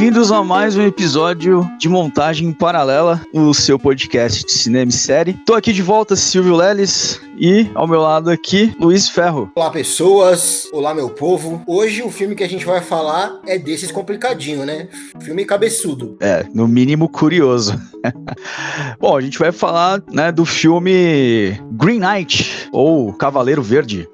Bem-vindos a mais um episódio de Montagem Paralela, o seu podcast de cinema e série. Tô aqui de volta, Silvio Leles, e ao meu lado aqui, Luiz Ferro. Olá, pessoas. Olá, meu povo. Hoje o filme que a gente vai falar é desses complicadinho, né? Filme cabeçudo. É, no mínimo curioso. Bom, a gente vai falar, né, do filme Green Knight ou Cavaleiro Verde.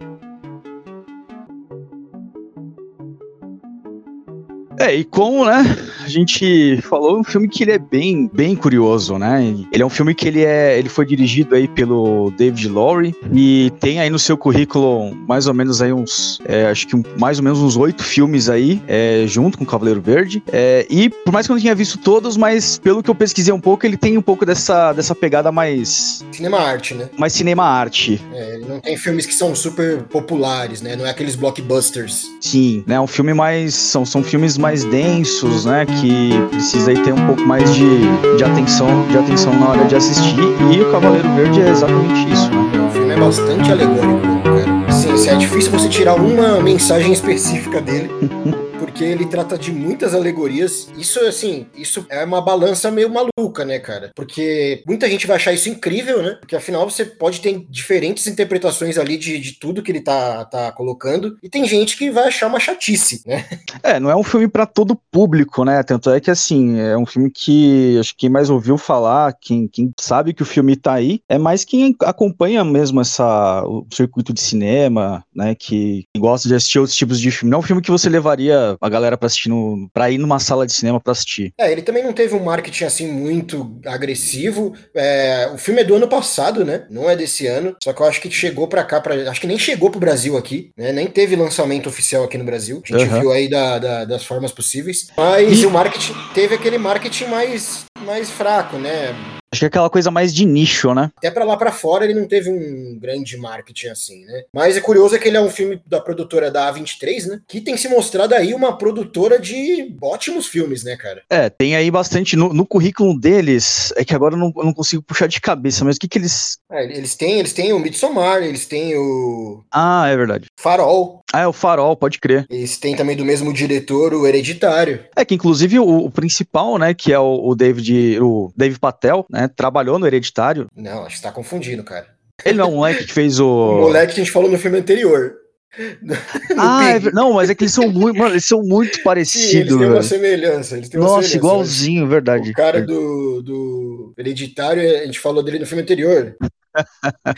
É, e como, né, a gente falou, um filme que ele é bem, bem curioso, né? Ele é um filme que ele é, ele foi dirigido aí pelo David Lowry e tem aí no seu currículo mais ou menos aí uns, é, acho que um, mais ou menos uns oito filmes aí, é, junto com o Cavaleiro Verde. É, e por mais que eu não tenha visto todos, mas pelo que eu pesquisei um pouco, ele tem um pouco dessa, dessa pegada mais... Cinema arte, né? Mais cinema arte. É, não tem filmes que são super populares, né? Não é aqueles blockbusters. Sim, né? Um filme mais... São, são filmes mais mais densos, né? Que precisa aí ter um pouco mais de, de atenção, de atenção na hora de assistir. E o Cavaleiro Verde é exatamente isso, né? O filme é bastante alegórico, cara. Sim, é difícil você tirar uma mensagem específica dele. porque ele trata de muitas alegorias. Isso, assim, isso é uma balança meio maluca, né, cara? Porque muita gente vai achar isso incrível, né? Porque afinal você pode ter diferentes interpretações ali de, de tudo que ele tá, tá colocando. E tem gente que vai achar uma chatice, né? É, não é um filme para todo público, né? Tanto é que, assim, é um filme que acho que quem mais ouviu falar, quem, quem sabe que o filme tá aí, é mais quem acompanha mesmo essa, o circuito de cinema, né? Que, gosta de assistir outros tipos de filme. Não é um filme que você levaria a galera pra assistir no, pra ir numa sala de cinema pra assistir. É, ele também não teve um marketing assim muito agressivo. É, o filme é do ano passado, né? Não é desse ano. Só que eu acho que chegou pra cá, pra, acho que nem chegou pro Brasil aqui, né? Nem teve lançamento oficial aqui no Brasil. A gente uhum. viu aí da, da, das formas possíveis. Mas e... o marketing teve aquele marketing mais, mais fraco, né? Acho que é aquela coisa mais de nicho, né? Até para lá para fora ele não teve um grande marketing assim, né? Mas é curioso é que ele é um filme da produtora da A23, né? Que tem se mostrado aí uma produtora de ótimos filmes, né, cara? É, tem aí bastante. No, no currículo deles, é que agora eu não, eu não consigo puxar de cabeça, mas o que que eles. É, eles têm, eles têm o Midsommar, eles têm o. Ah, é verdade. Farol. Ah, é o Farol, pode crer. Eles têm também do mesmo diretor o Hereditário. É que inclusive o, o principal, né, que é o, o David, o Dave Patel, né? Trabalhou no Hereditário. Não, acho que tá confundindo, cara. Ele não é o moleque que fez o. o moleque que a gente falou no filme anterior. ah, é, não, mas é que eles são muito, mano, eles são muito parecidos. Sim, eles têm uma semelhança. Eles têm Nossa, uma semelhança, igualzinho, verdade. O cara do, do Hereditário, a gente falou dele no filme anterior.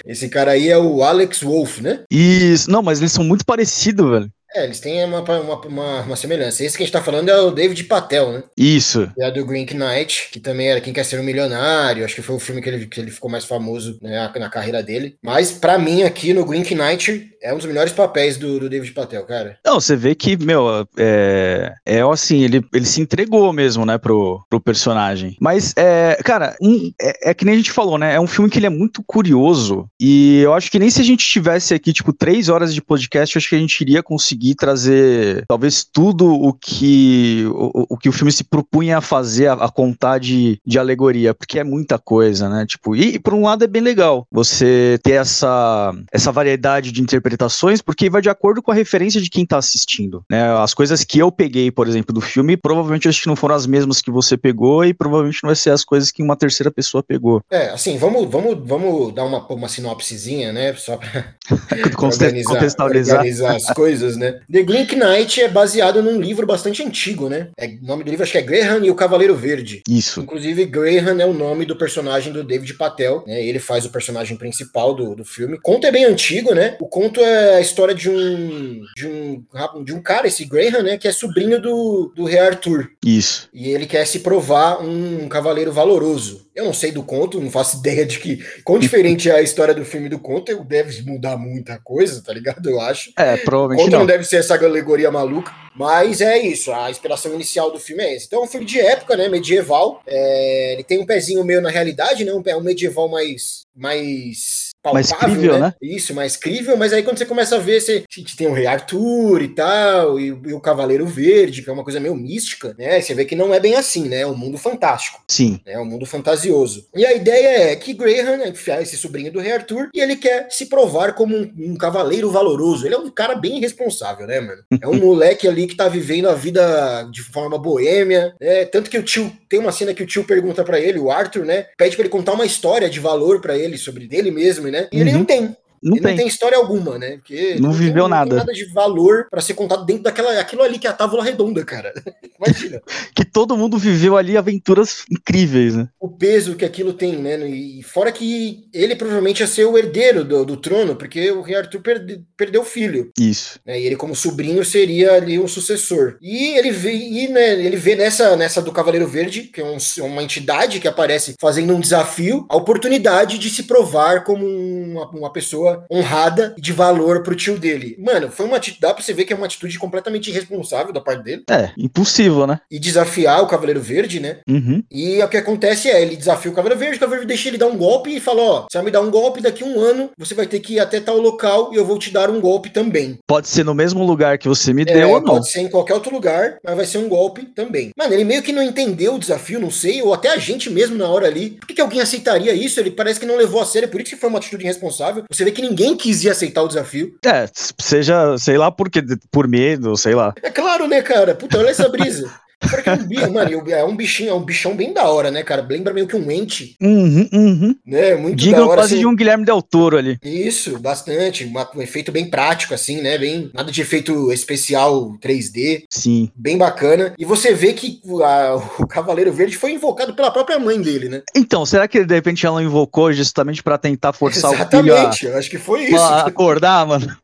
Esse cara aí é o Alex Wolf, né? Isso, não, mas eles são muito parecidos, velho. É, eles têm uma, uma, uma, uma, semelhança. Esse que a gente tá falando é o David Patel, né? Isso. É do Green Knight, que também era Quem Quer Ser um Milionário. Acho que foi o filme que ele, que ele ficou mais famoso né, na carreira dele. Mas, para mim, aqui no Green Knight, é um dos melhores papéis do, do David Patel, cara. Não, você vê que, meu, é, é assim, ele, ele se entregou mesmo, né, pro, pro personagem. Mas, é, cara, um, é, é que nem a gente falou, né? É um filme que ele é muito curioso. E eu acho que nem se a gente tivesse aqui, tipo, três horas de podcast, eu acho que a gente iria conseguir conseguir trazer talvez tudo o que o, o que o filme se propunha a fazer, a, a contar de, de alegoria, porque é muita coisa, né? Tipo, e, e por um lado é bem legal você ter essa, essa variedade de interpretações, porque vai de acordo com a referência de quem tá assistindo, né? As coisas que eu peguei, por exemplo, do filme, provavelmente acho que não foram as mesmas que você pegou e provavelmente não vai ser as coisas que uma terceira pessoa pegou. É, assim, vamos, vamos, vamos dar uma, uma sinopsezinha, né? Só pra, organizar, contextualizar organizar as coisas, né? The Green Knight é baseado num livro bastante antigo, né? É, o nome do livro acho que é Graham e o Cavaleiro Verde. Isso. Inclusive, Graham é o nome do personagem do David Patel, né? Ele faz o personagem principal do, do filme. O conto é bem antigo, né? O conto é a história de um, de um, de um cara, esse Graham, né? Que é sobrinho do, do rei Arthur. Isso. E ele quer se provar um cavaleiro valoroso. Eu não sei do conto, não faço ideia de que quão diferente é a história do filme do conto. Deve mudar muita coisa, tá ligado? Eu acho. É, provavelmente não. não deve ser essa alegoria maluca. Mas é isso, a inspiração inicial do filme é esse. Então é um filme de época, né? Medieval. É, ele tem um pezinho meio na realidade, né? Um, um medieval mais. mais palpável, mais crível, né? né? Isso, mais crível, mas aí quando você começa a ver, você, tem o Rei Arthur e tal, e, e, o Cavaleiro Verde, que é uma coisa meio mística, né? Você vê que não é bem assim, né? É um mundo fantástico. Sim. É um mundo fantasioso. E a ideia é que Graham é esse sobrinho do Rei Arthur, e ele quer se provar como um, um cavaleiro valoroso. Ele é um cara bem irresponsável, né, mano? É um moleque ali que tá vivendo a vida de forma boêmia, né? Tanto que o tio, tem uma cena que o tio pergunta para ele, o Arthur, né? Pede para ele contar uma história de valor para ele sobre dele mesmo, né? E uhum. ele não tem. Não ele tem. não tem história alguma, né? Porque não, não viveu tem, nada. Não tem nada de valor para ser contado dentro daquela aquilo ali que é a tábua redonda, cara. Imagina. que todo mundo viveu ali aventuras incríveis, né? O peso que aquilo tem, né? E fora que ele provavelmente ia ser o herdeiro do, do trono, porque o rei Arthur perde, perdeu o filho. Isso. Né? E ele, como sobrinho, seria ali um sucessor. E ele vê, e, né, ele vê nessa, nessa do Cavaleiro Verde, que é um, uma entidade que aparece fazendo um desafio, a oportunidade de se provar como uma, uma pessoa pessoa honrada e de valor pro tio dele. Mano, foi uma atitude, dá pra você ver que é uma atitude completamente irresponsável da parte dele. É, impossível, né? E desafiar o Cavaleiro Verde, né? Uhum. E o que acontece é, ele desafia o Cavaleiro Verde, o Cavaleiro Verde deixa ele dar um golpe e fala, ó, você vai me dar um golpe daqui a um ano, você vai ter que ir até tal local e eu vou te dar um golpe também. Pode ser no mesmo lugar que você me é, deu ou não. Pode ser em qualquer outro lugar, mas vai ser um golpe também. Mano, ele meio que não entendeu o desafio, não sei, ou até a gente mesmo na hora ali. Por que, que alguém aceitaria isso? Ele parece que não levou a sério, por isso que foi uma atitude irresponsável. Você vê que ninguém quis ir aceitar o desafio. É, seja, sei lá, por, por medo, sei lá. É claro, né, cara? Puta, olha essa brisa. Porque é um bicho, mano, é um bichinho, é um bichão bem da hora, né, cara? Lembra meio que um ente. Uhum, uhum. Né? Muito Diga da hora. quase assim. de um Guilherme Del Toro ali. Isso, bastante. Uma, um efeito bem prático, assim, né? Bem, nada de efeito especial 3D. Sim. Bem bacana. E você vê que a, o Cavaleiro Verde foi invocado pela própria mãe dele, né? Então, será que de repente ela invocou justamente para tentar forçar Exatamente, o Exatamente, eu acho que foi isso. acordar, mano.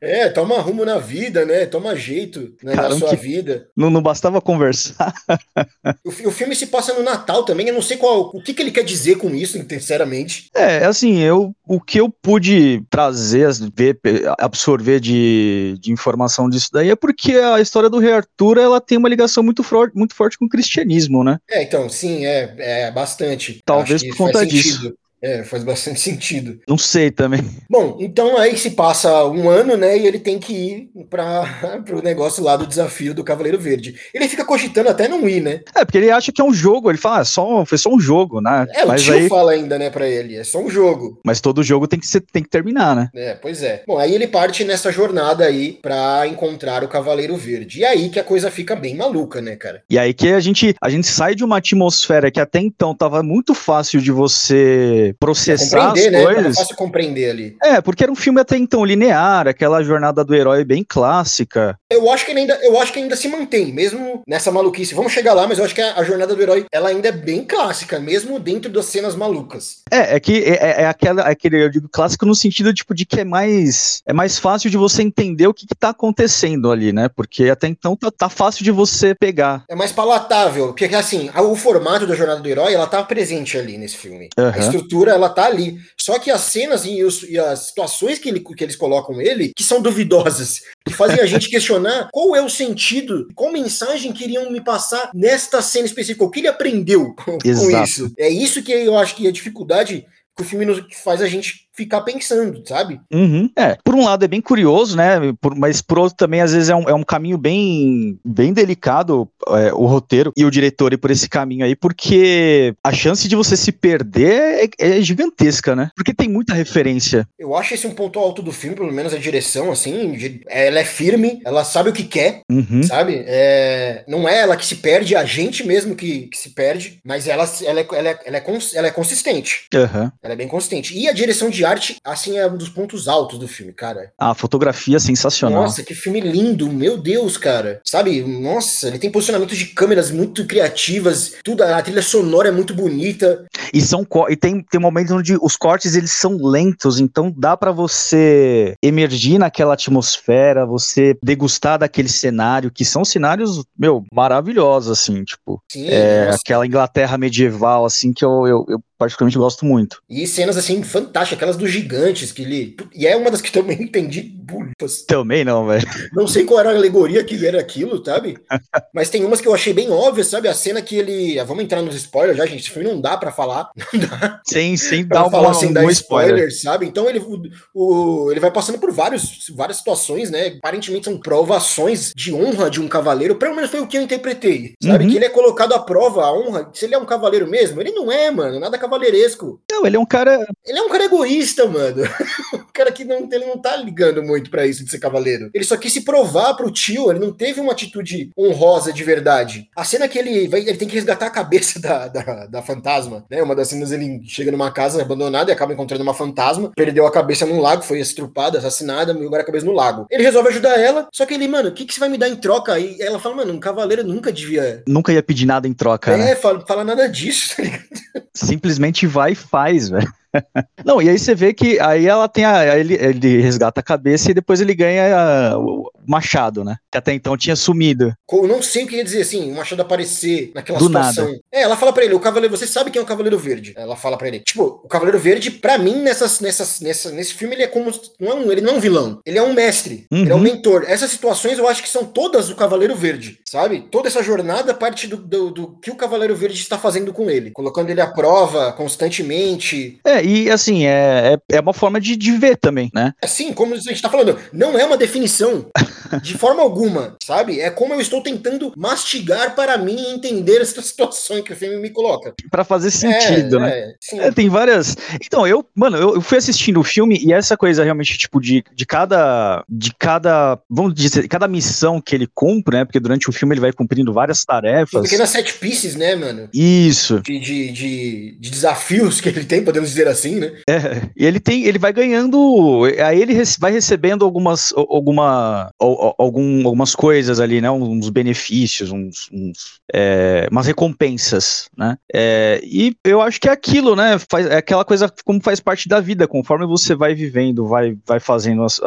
É, toma rumo na vida, né? Toma jeito né, na sua vida. Não, não bastava conversar. o, o, filme se passa no Natal também, eu não sei qual o que, que ele quer dizer com isso, sinceramente. É, assim, eu o que eu pude trazer, ver, absorver de, de informação disso daí é porque a história do Rei Arthur ela tem uma ligação muito, forte, muito forte com o cristianismo, né? É, então, sim, é, é bastante. Talvez por conta disso. É, faz bastante sentido. Não sei também. Bom, então aí se passa um ano, né, e ele tem que ir para o negócio lá do desafio do Cavaleiro Verde. Ele fica cogitando até não ir, né? É, porque ele acha que é um jogo, ele fala, ah, só, foi só um jogo, né? É, Mas o tio aí... fala ainda, né, pra ele, é só um jogo. Mas todo jogo tem que, ser, tem que terminar, né? É, pois é. Bom, aí ele parte nessa jornada aí pra encontrar o Cavaleiro Verde. E aí que a coisa fica bem maluca, né, cara? E aí que a gente, a gente sai de uma atmosfera que até então tava muito fácil de você processar as né? coisas. É fácil compreender ali. É, porque era um filme até então linear, aquela jornada do herói bem clássica. Eu acho que ainda, eu acho que ainda se mantém, mesmo nessa maluquice. Vamos chegar lá, mas eu acho que a, a jornada do herói, ela ainda é bem clássica, mesmo dentro das cenas malucas. É, é que é, é, é aquela, é aquele, eu digo clássico no sentido tipo de que é mais é mais fácil de você entender o que, que tá acontecendo ali, né? Porque até então tá, tá fácil de você pegar. É mais palatável, porque assim, o formato da jornada do herói, ela tá presente ali nesse filme. Uhum. A estrutura ela tá ali. Só que as cenas e, os, e as situações que, ele, que eles colocam ele, que são duvidosas, que fazem a gente questionar qual é o sentido, qual mensagem queriam me passar nesta cena específica, o que ele aprendeu com, com isso. É isso que eu acho que a dificuldade que o filme faz a gente ficar pensando, sabe? Uhum. É, por um lado é bem curioso, né? Por, mas por outro também, às vezes, é um, é um caminho bem, bem delicado é, o roteiro e o diretor ir por esse caminho aí, porque a chance de você se perder é, é, gigantesca, né? Porque tem muita referência. Eu acho esse um ponto alto do filme, pelo menos a direção, assim, de, ela é firme, ela sabe o que quer, uhum. sabe? É, não é ela que se perde, é a gente mesmo que, que se perde, mas ela, ela, é, ela, é, ela, é, ela é consistente. Uhum. Ela é bem consistente. E a direção de arte, assim, é um dos pontos altos do filme, cara. A fotografia sensacional. Nossa, que filme lindo, meu Deus, cara. Sabe? Nossa, ele tem posicionamentos de câmeras muito criativas, tudo, a trilha sonora é muito bonita. E são e tem, tem momentos onde os cortes eles são lentos, então dá para você emergir naquela atmosfera, você degustar daquele cenário, que são cenários, meu, maravilhosos, assim, tipo. Sim, é, aquela Inglaterra medieval, assim, que eu, eu, eu particularmente gosto muito. E cenas assim fantásticas, aquelas dos gigantes que ele. E é uma das que também entendi bulhas. Também não, velho. Não sei qual era a alegoria que era aquilo, sabe? Mas tem umas que eu achei bem óbvias, sabe? A cena que ele. Ah, vamos entrar nos spoilers já, gente. Esse filme não dá para falar. Não dá. Sem, sem dar uma, assim, um dar spoiler, spoiler, sabe? Então ele, o, ele vai passando por vários, várias situações, né? Aparentemente são provações de honra de um cavaleiro. Pelo menos foi o que eu interpretei, sabe? Uhum. Que ele é colocado à prova, a honra. Se ele é um cavaleiro mesmo, ele não é, mano. Nada cavaleiresco. Não, ele é um cara. Ele é um cara egoísta, mano. um cara que não, ele não tá ligando muito para isso de ser cavaleiro. Ele só quis se provar pro tio, ele não teve uma atitude honrosa de verdade. A cena que ele vai, ele tem que resgatar a cabeça da, da, da fantasma, né? Uma das cenas ele chega numa casa abandonada e acaba encontrando uma fantasma, perdeu a cabeça num lago, foi estrupada, assassinada, agora a cabeça no lago. Ele resolve ajudar ela, só que ele, mano, o que, que você vai me dar em troca? E ela fala, mano, um cavaleiro nunca devia. Nunca ia pedir nada em troca. É, né? fala, fala nada disso, tá ligado? Simplesmente vai e faz, velho. Não, e aí você vê que aí ela tem a. Ele, ele resgata a cabeça e depois ele ganha a, o machado, né? Que até então tinha sumido. Eu não sei o que ia dizer assim, o machado aparecer naquela Do situação. Nada. É, ela fala pra ele, o Cavaleiro, você sabe quem é o Cavaleiro Verde? Ela fala pra ele. Tipo, o Cavaleiro Verde, pra mim, nessas, nessas, nessa, nesse filme, ele é como. Não é um, ele não é um vilão. Ele é um mestre. Uhum. Ele é um mentor. Essas situações eu acho que são todas do Cavaleiro Verde, sabe? Toda essa jornada parte do, do, do que o Cavaleiro Verde está fazendo com ele. Colocando ele à prova constantemente. É, e assim, é, é, é uma forma de, de ver também, né? Assim, como a gente tá falando, não é uma definição de forma alguma, sabe? É como eu estou tentando mastigar para mim entender essa situação que o filme me coloca. Para fazer sentido, é, né? É, é, tem várias. Então, eu, mano, eu, eu, fui assistindo o filme e essa coisa realmente, tipo, de, de cada. De cada. Vamos dizer, cada missão que ele cumpre, né? Porque durante o filme ele vai cumprindo várias tarefas. Pequenas set pieces, né, mano? Isso. De, de, de, de desafios que ele tem, podemos dizer assim, né? É, e ele tem, ele vai ganhando, aí ele vai recebendo algumas, alguma, algum, algumas coisas ali, né, uns benefícios, uns, uns é, umas recompensas, né, é, e eu acho que é aquilo, né, faz, é aquela coisa como faz parte da vida, conforme você vai vivendo, vai, vai fazendo as,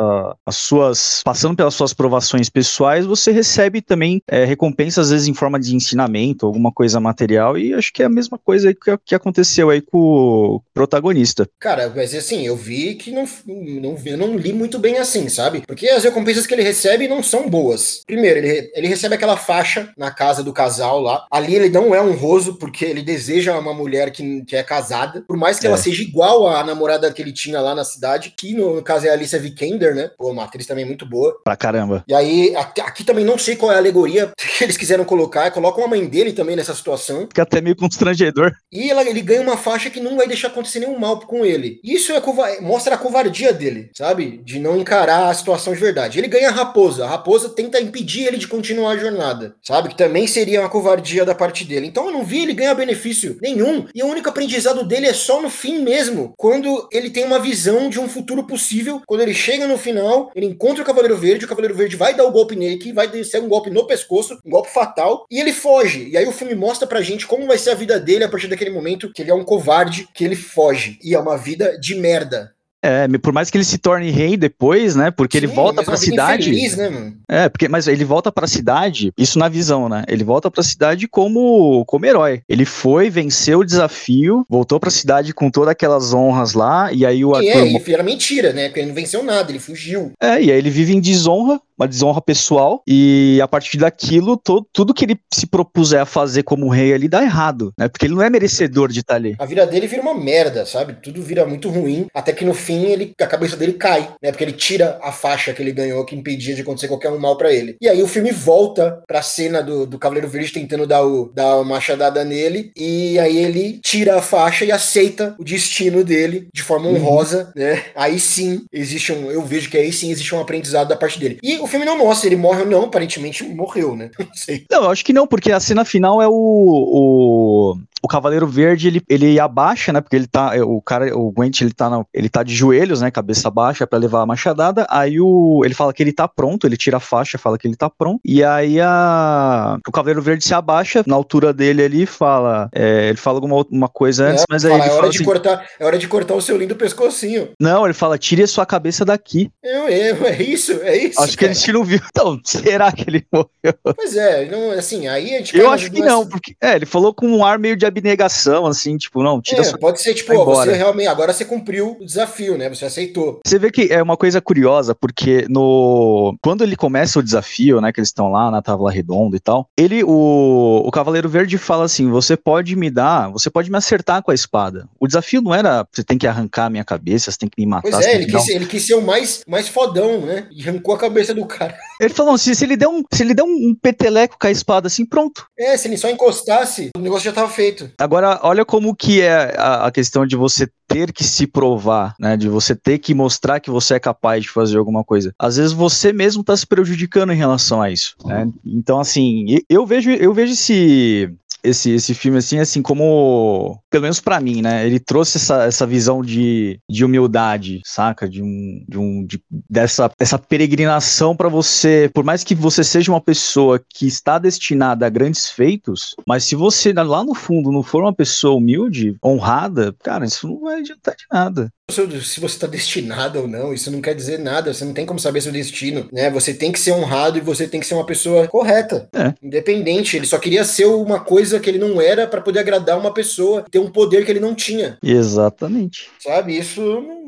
as suas, passando pelas suas provações pessoais, você recebe também é, recompensas, às vezes em forma de ensinamento, alguma coisa material, e acho que é a mesma coisa que, que aconteceu aí com o protagonista. Cara, mas assim, eu vi que não, não, eu não li muito bem assim, sabe? Porque as recompensas que ele recebe não são boas. Primeiro, ele, ele recebe aquela faixa na casa do casal lá. Ali ele não é honroso, porque ele deseja uma mulher que, que é casada. Por mais que é. ela seja igual à namorada que ele tinha lá na cidade, que no, no caso é a Alicia Vikander, né? Pô, uma atriz também muito boa. Pra caramba. E aí, aqui, também não sei qual é a alegoria que eles quiseram colocar. Colocam a mãe dele também nessa situação. Fica até meio constrangedor. E ela, ele ganha uma faixa que não vai deixar acontecer nenhum mal com ele. Isso é mostra a covardia dele, sabe? De não encarar a situação de verdade. Ele ganha a raposa, a raposa tenta impedir ele de continuar a jornada, sabe? Que também seria uma covardia da parte dele. Então eu não vi ele ganhar benefício nenhum, e o único aprendizado dele é só no fim mesmo, quando ele tem uma visão de um futuro possível, quando ele chega no final, ele encontra o Cavaleiro Verde, o Cavaleiro Verde vai dar o golpe nele, que vai ser um golpe no pescoço, um golpe fatal, e ele foge. E aí o filme mostra pra gente como vai ser a vida dele a partir daquele momento que ele é um covarde, que ele foge. E é uma vida de merda. É, por mais que ele se torne rei depois, né? Porque Sim, ele volta para a cidade. Infeliz, né, mano? É, porque mas ele volta para a cidade, isso na visão, né? Ele volta para a cidade como como herói. Ele foi, venceu o desafio, voltou para a cidade com todas aquelas honras lá e aí o Arthur... É, e era mentira, né? Porque ele não venceu nada, ele fugiu. É, e aí ele vive em desonra, uma desonra pessoal, e a partir daquilo, todo, tudo que ele se propuser a fazer como rei ali dá errado, né? Porque ele não é merecedor de estar ali. A vida dele vira uma merda, sabe? Tudo vira muito ruim, até que no fim ele, a cabeça dele cai, né? Porque ele tira a faixa que ele ganhou que impedia de acontecer qualquer um mal para ele. E aí o filme volta pra cena do, do Cavaleiro Verde tentando dar, o, dar uma machadada nele, e aí ele tira a faixa e aceita o destino dele de forma uhum. honrosa, uhum. né? Aí sim existe um. Eu vejo que aí sim existe um aprendizado da parte dele. E o filme não mostra, ele morre ou não, aparentemente morreu, né? Não sei. Não, eu acho que não, porque a cena final é o, o, o Cavaleiro Verde, ele, ele abaixa, né? Porque ele tá. O cara, o Gwent, ele tá, na, ele tá de joelhos, né? Cabeça baixa para levar a machadada. Aí o, ele fala que ele tá pronto, ele tira a faixa, fala que ele tá pronto. E aí a, o Cavaleiro Verde se abaixa na altura dele ali e fala. É, ele fala alguma uma coisa antes, é, mas aí. Fala, ele é hora fala de assim, cortar, é hora de cortar o seu lindo pescocinho. Não, ele fala, tire a sua cabeça daqui. É, é, é isso, é isso. Acho cara. que ele gente não viu. Então, será que ele morreu? Pois é, não, assim, aí a gente. Eu acho que não, porque. É, ele falou com um ar meio de abnegação, assim, tipo, não, tira é, sua... Pode ser, tipo, ó, você realmente. Agora você cumpriu o desafio, né? Você aceitou. Você vê que é uma coisa curiosa, porque no. Quando ele começa o desafio, né? Que eles estão lá na Távola Redonda e tal, ele, o, o Cavaleiro Verde fala assim: você pode me dar, você pode me acertar com a espada. O desafio não era você tem que arrancar a minha cabeça, você tem que me matar. Pois é, ele quis, um... ele quis ser o mais, mais fodão, né? E arrancou a cabeça do cara. Ele falou: se, se ele der um, se ele der um peteleco com a espada assim, pronto. É, se ele só encostasse, o negócio já tava feito. Agora, olha como que é a, a questão de você ter que se provar, né? De você ter que mostrar que você é capaz de fazer alguma coisa. Às vezes você mesmo está se prejudicando em relação a isso, né? Então, assim, eu vejo, eu vejo esse, esse, esse filme, assim, assim, como, pelo menos para mim, né? Ele trouxe essa, essa visão de, de humildade, saca? De um, de um, de, dessa essa peregrinação para você, por mais que você seja uma pessoa que está destinada a grandes feitos, mas se você lá no fundo não for uma pessoa humilde, honrada, cara, isso não vai adiantar de nada se você está destinado ou não, isso não quer dizer nada, você não tem como saber seu destino, né? Você tem que ser honrado e você tem que ser uma pessoa correta, é. independente. Ele só queria ser uma coisa que ele não era para poder agradar uma pessoa, ter um poder que ele não tinha. Exatamente. Sabe? Isso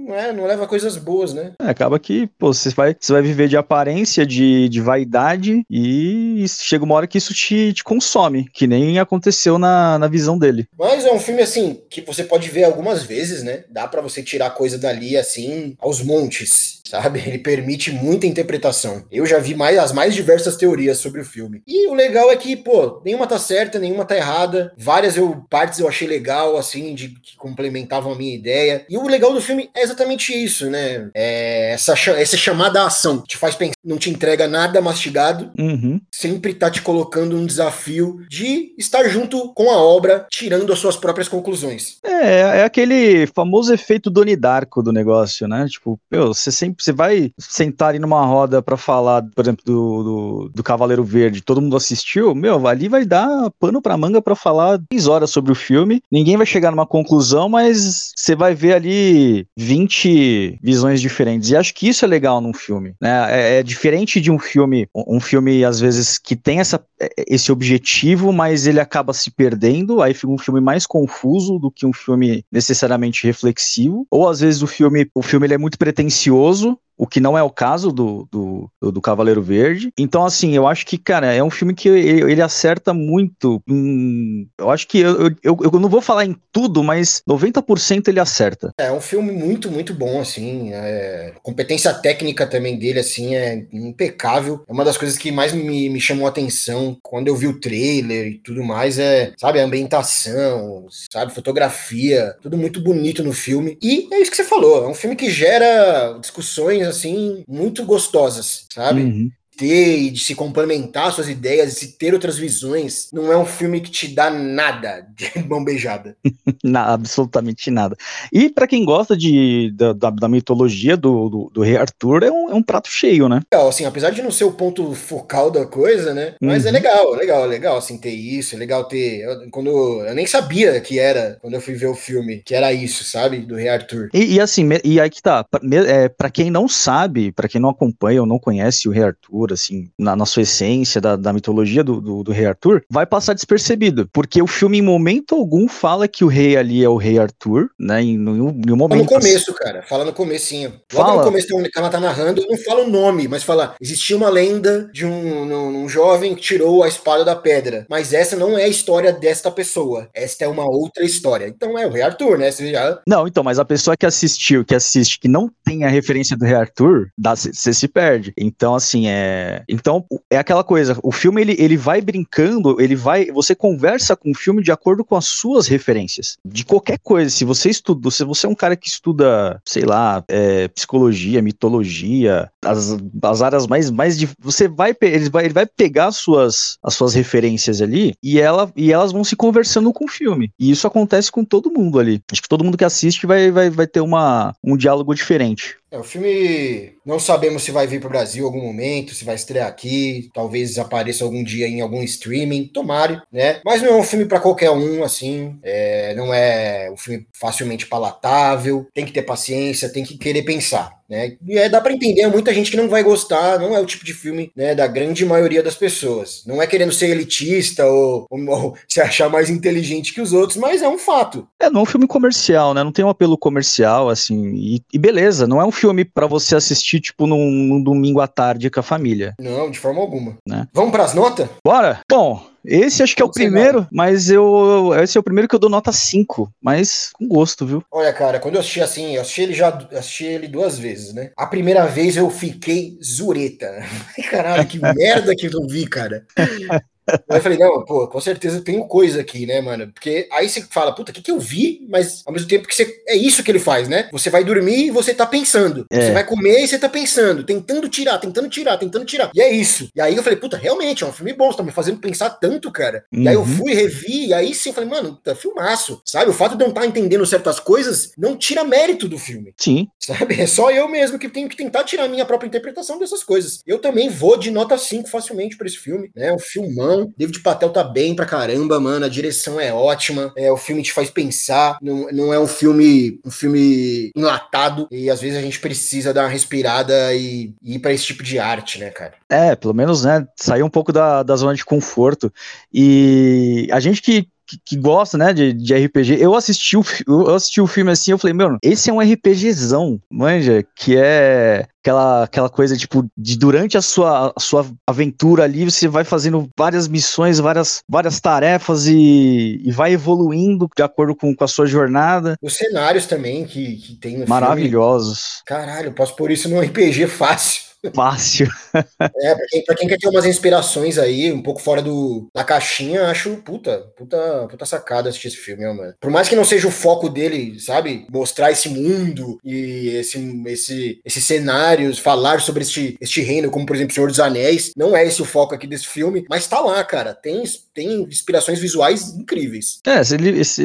não, é, não leva coisas boas, né? É, acaba que pô, você, vai, você vai viver de aparência, de, de vaidade e chega uma hora que isso te, te consome, que nem aconteceu na, na visão dele. Mas é um filme assim que você pode ver algumas vezes, né? Dá para você tirar coisa dali assim aos montes sabe? Ele permite muita interpretação. Eu já vi mais as mais diversas teorias sobre o filme. E o legal é que, pô, nenhuma tá certa, nenhuma tá errada. Várias eu, partes eu achei legal, assim, de que complementavam a minha ideia. E o legal do filme é exatamente isso, né? É essa, essa chamada ação. Te faz pensar, não te entrega nada mastigado. Uhum. Sempre tá te colocando um desafio de estar junto com a obra, tirando as suas próprias conclusões. É, é aquele famoso efeito Doni Darko do negócio, né? Tipo, meu, você sempre você vai sentar ali numa roda para falar, por exemplo, do, do, do, Cavaleiro Verde, todo mundo assistiu, meu, ali vai dar pano pra manga para falar 10 horas sobre o filme. Ninguém vai chegar numa conclusão, mas você vai ver ali 20 visões diferentes. E acho que isso é legal num filme, né? É, é diferente de um filme, um filme às vezes que tem essa, esse objetivo, mas ele acaba se perdendo, aí fica um filme mais confuso do que um filme necessariamente reflexivo. Ou às vezes o filme, o filme ele é muito pretencioso o que não é o caso do, do, do, Cavaleiro Verde. Então, assim, eu acho que, cara, é um filme que ele, ele acerta muito. Em, eu acho que eu, eu, eu não vou falar em tudo, mas 90% ele acerta. É um filme muito, muito bom, assim. É, a competência técnica também dele, assim, é impecável. É uma das coisas que mais me, me chamou a atenção quando eu vi o trailer e tudo mais. É, sabe, a ambientação, sabe, fotografia, tudo muito bonito no filme. E é isso que você falou, é um filme que gera discussões assim muito gostosas, sabe? Uhum ter e de se complementar suas ideias e se ter outras visões, não é um filme que te dá nada de mão beijada. não, absolutamente nada. E para quem gosta de, da, da, da mitologia do, do, do, Rei Arthur, é um, é um prato cheio, né? Legal, assim, apesar de não ser o ponto focal da coisa, né? Mas é uhum. é legal, legal, legal, assim, ter isso, é legal ter... Eu, quando eu nem sabia que era, quando eu fui ver o filme, que era isso, sabe? Do Rei Arthur. E, e assim, e aí que tá, pra, é, pra quem não sabe, para quem não acompanha ou não conhece o Rei Arthur, assim, na, na sua essência, da, da mitologia do, do, do, Rei Arthur, vai passar despercebido. Porque o filme, em momento algum, fala que o rei ali é o Rei Arthur, né? Em, em, em um momento. Fala no começo, cara. Fala no comecinho. Logo fala. no começo, ela tá narrando, não fala o nome, mas fala: existia uma lenda de um, um, um jovem que tirou a espada da pedra. Mas essa não é a história desta pessoa. Esta é uma outra história. Então é o Rei Arthur, né? Você já... Não, então, mas a pessoa que assistiu, que assiste, que não tem a referência do Rei Arthur, você se perde. Então, assim, é é, então, é aquela coisa, o filme ele, ele vai brincando, ele vai, você conversa com o filme de acordo com as suas referências, de qualquer coisa, se você estuda, se você é um cara que estuda, sei lá, é, psicologia, mitologia, as, as áreas mais, mais de, você vai, ele vai, ele vai pegar as suas, as suas referências ali e, ela, e elas vão se conversando com o filme, e isso acontece com todo mundo ali, acho que todo mundo que assiste vai, vai, vai ter uma, um diálogo diferente. É, o filme não sabemos se vai vir para o Brasil em algum momento, se vai estrear aqui, talvez apareça algum dia em algum streaming, tomare, né? Mas não é um filme para qualquer um, assim, é, não é um filme facilmente palatável, tem que ter paciência, tem que querer pensar. Né? E é, dá para entender, é muita gente que não vai gostar, não é o tipo de filme, né, da grande maioria das pessoas. Não é querendo ser elitista ou, ou, ou se achar mais inteligente que os outros, mas é um fato. É, não é um filme comercial, né? Não tem um apelo comercial, assim, e, e beleza, não é um filme para você assistir, tipo, num, num, domingo à tarde com a família. Não, de forma alguma. Né? Vamos pras notas? Bora! Bom, esse acho que é o primeiro, mas eu. Esse é o primeiro que eu dou nota 5, mas com gosto, viu? Olha, cara, quando eu assisti assim, eu assisti ele já assisti ele duas vezes, né? A primeira vez eu fiquei zureta. Caralho, que merda que eu vi, cara. Aí eu falei, não, pô, com certeza tem coisa aqui, né, mano? Porque aí você fala, puta, o que, que eu vi? Mas ao mesmo tempo que você. É isso que ele faz, né? Você vai dormir e você tá pensando. É. Você vai comer e você tá pensando, tentando tirar, tentando tirar, tentando tirar. E é isso. E aí eu falei, puta, realmente, é um filme bom, você tá me fazendo pensar tanto, cara. Uhum. E aí eu uhum. fui, revi, e aí sim eu falei, mano, tá filmaço. Sabe? O fato de eu não estar tá entendendo certas coisas não tira mérito do filme. Sim. Sabe? É só eu mesmo que tenho que tentar tirar a minha própria interpretação dessas coisas. Eu também vou de nota 5 facilmente pra esse filme, né? Um filmão David Patel tá bem pra caramba, mano. A direção é ótima. É, o filme te faz pensar. Não, não é um filme um filme enlatado. E às vezes a gente precisa dar uma respirada e, e ir pra esse tipo de arte, né, cara? É, pelo menos, né? Sair um pouco da, da zona de conforto. E a gente que que, que, gosta, né, de, de RPG, eu assisti, o, eu assisti o filme assim, eu falei, meu, esse é um RPGzão, manja, que é aquela, aquela coisa, tipo, de durante a sua, a sua aventura ali, você vai fazendo várias missões, várias, várias tarefas e, e vai evoluindo de acordo com, com a sua jornada. Os cenários também que, que tem Maravilhosos. Filme. Caralho, posso pôr isso num RPG fácil. Fácil. é, pra quem, pra quem, quer ter umas inspirações aí, um pouco fora do, da caixinha, acho puta, puta, puta sacada assistir esse filme, mano. Por mais que não seja o foco dele, sabe? Mostrar esse mundo e esse, esse, esses cenários, falar sobre este, este reino, como por exemplo Senhor dos Anéis, não é esse o foco aqui desse filme, mas tá lá, cara. Tem, tem inspirações visuais incríveis. É, ele, esse,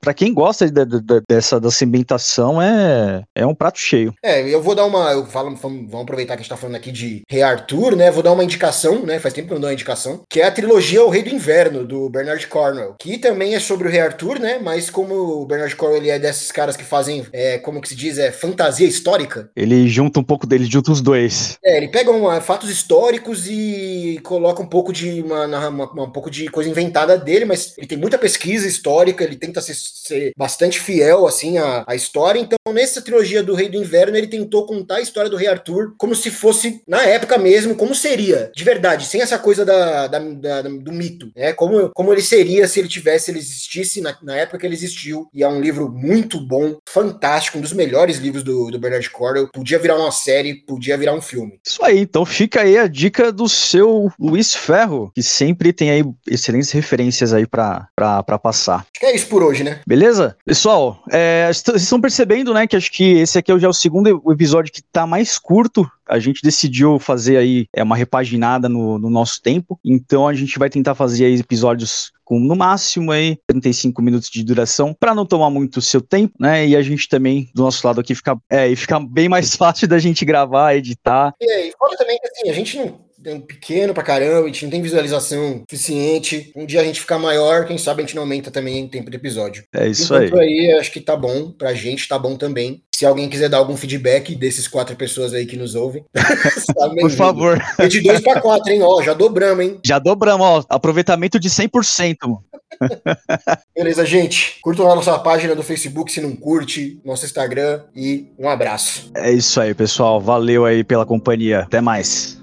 pra quem gosta de, de, de, dessa, dessa ambientação, é, é um prato cheio. É, eu vou dar uma. Eu falo, vamos aproveitar que a gente tá falando aqui de Rei Arthur, né? Vou dar uma indicação, né? Faz tempo que eu não dou uma indicação, que é a trilogia O Rei do Inverno, do Bernard Cornwell, que também é sobre o Rei Arthur, né? Mas como o Bernard Cornwell ele é desses caras que fazem, é, como que se diz, é fantasia histórica. Ele junta um pouco dele, junta os dois. É, ele pega uma, fatos históricos e coloca um pouco de uma, uma, uma, um pouco de coisa inventada dele, mas ele tem muita pesquisa histórica, ele tenta ser, ser bastante fiel assim à, à história. Então, nessa trilogia do Rei do Inverno, ele tentou contar a história do Rei Arthur como se fosse, na época mesmo, como seria, de verdade, sem essa coisa da, da, da do mito, né? Como, como ele seria se ele tivesse, ele existisse na, na, época que ele existiu. E é um livro muito bom, fantástico, um dos melhores livros do, do Bernard Cornwell. Podia virar uma série, podia virar um filme. Isso aí, então fica aí a dica do seu Luiz Ferro, que sempre tem aí excelentes referências aí para passar. Acho que é isso por hoje, né? Beleza? Pessoal, é, vocês estão percebendo, né, que acho que esse aqui é já o segundo episódio que tá mais curto a gente decidiu fazer aí é, uma repaginada no, no nosso tempo, então a gente vai tentar fazer aí episódios com no máximo aí 35 minutos de duração para não tomar muito seu tempo, né? E a gente também do nosso lado aqui fica é, e fica bem mais fácil da gente gravar, editar. E aí, fora também que assim, a gente não pequeno pra caramba, a gente não tem visualização suficiente. Um dia a gente ficar maior, quem sabe a gente não aumenta também o tempo do episódio. É isso Enquanto aí. aí, acho que tá bom, pra gente tá bom também. Se alguém quiser dar algum feedback desses quatro pessoas aí que nos ouvem, por favor. É de dois para quatro, hein? Ó, já dobramos, hein? Já dobramos, ó. Aproveitamento de 100%, mano. Beleza, gente. Curtam a nossa página do Facebook se não curte, nosso Instagram e um abraço. É isso aí, pessoal. Valeu aí pela companhia. Até mais.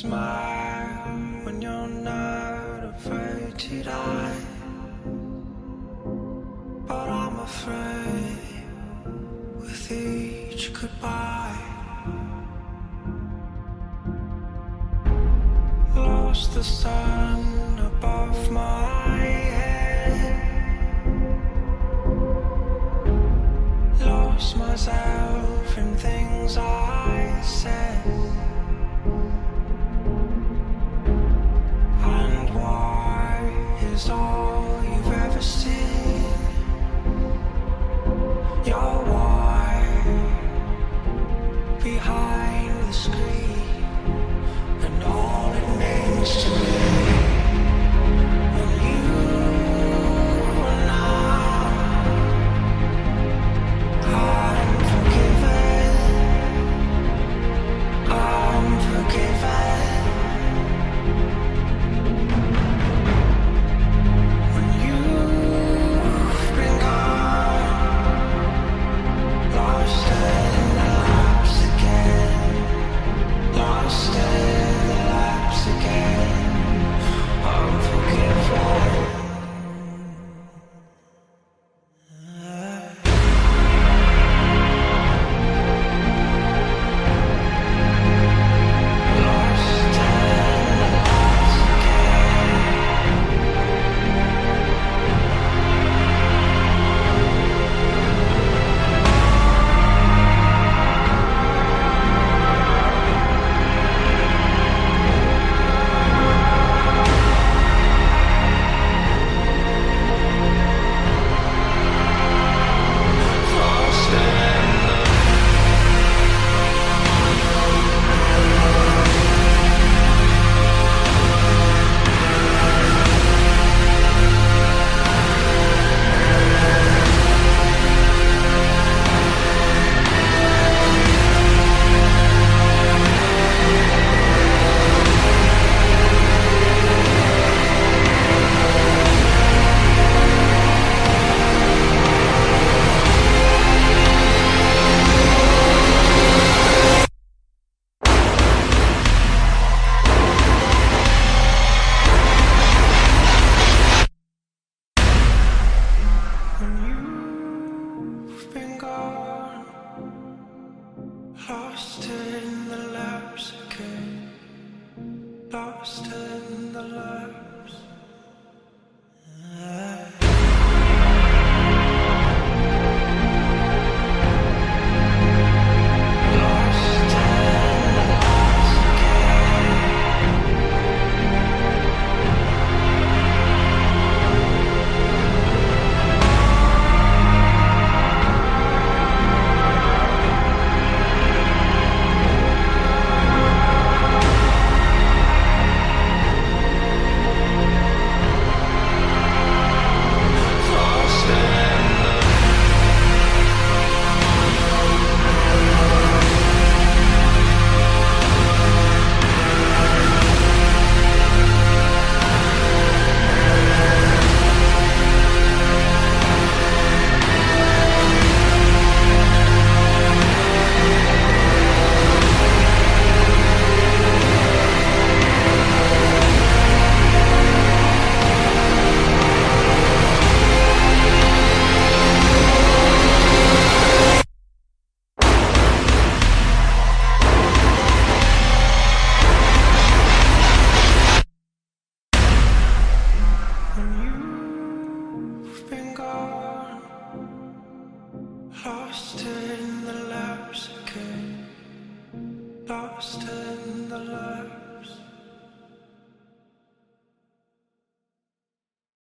smile when you're not afraid to die. But I'm afraid with each goodbye. Lost the sun above my